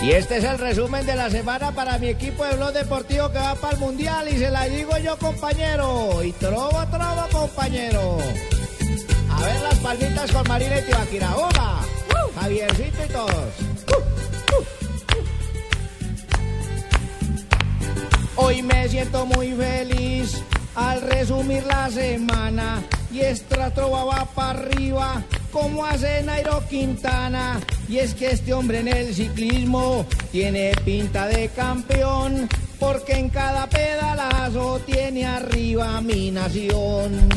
Y este es el resumen de la semana para mi equipo de Blog Deportivo que va para el Mundial y se la digo yo, compañero. Y trobo, trobo, compañero. A ver las palmitas con Marina y Tibaquira. ¡Uma! Javiercito y todos. Hoy me siento muy feliz al resumir la semana y esta trova va para arriba como hace Nairo Quintana. Y es que este hombre en el ciclismo tiene pinta de campeón porque en cada pedalazo tiene arriba mi nación.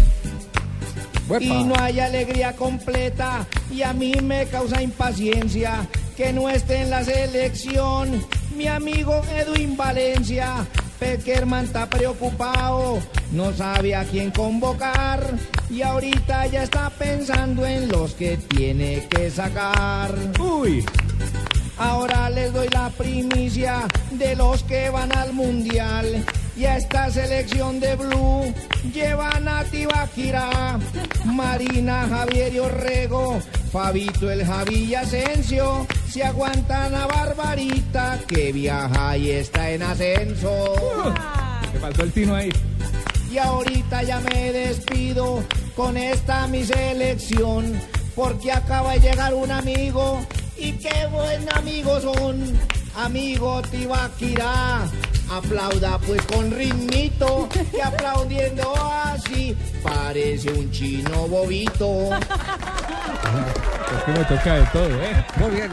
Y no hay alegría completa y a mí me causa impaciencia que no esté en la selección mi amigo Edwin Valencia. Peckerman está preocupado, no sabe a quién convocar y ahorita ya está pensando en los que tiene que sacar. Uy. Ahora les doy la primicia de los que van al mundial. Y a esta selección de Blue llevan a Tibaquira, Marina, Javier y Orrego, Fabito, el Javi y Asensio. Se aguantan a Barbarita que viaja y está en ascenso. Me faltó el tino ahí. Y ahorita ya me despido con esta mi selección, porque acaba de llegar un amigo y qué buen amigo son. Amigo Tibaquirá, aplauda pues con ritmito, que aplaudiendo así parece un chino bobito. Es que me toca de todo, ¿eh? Muy bien.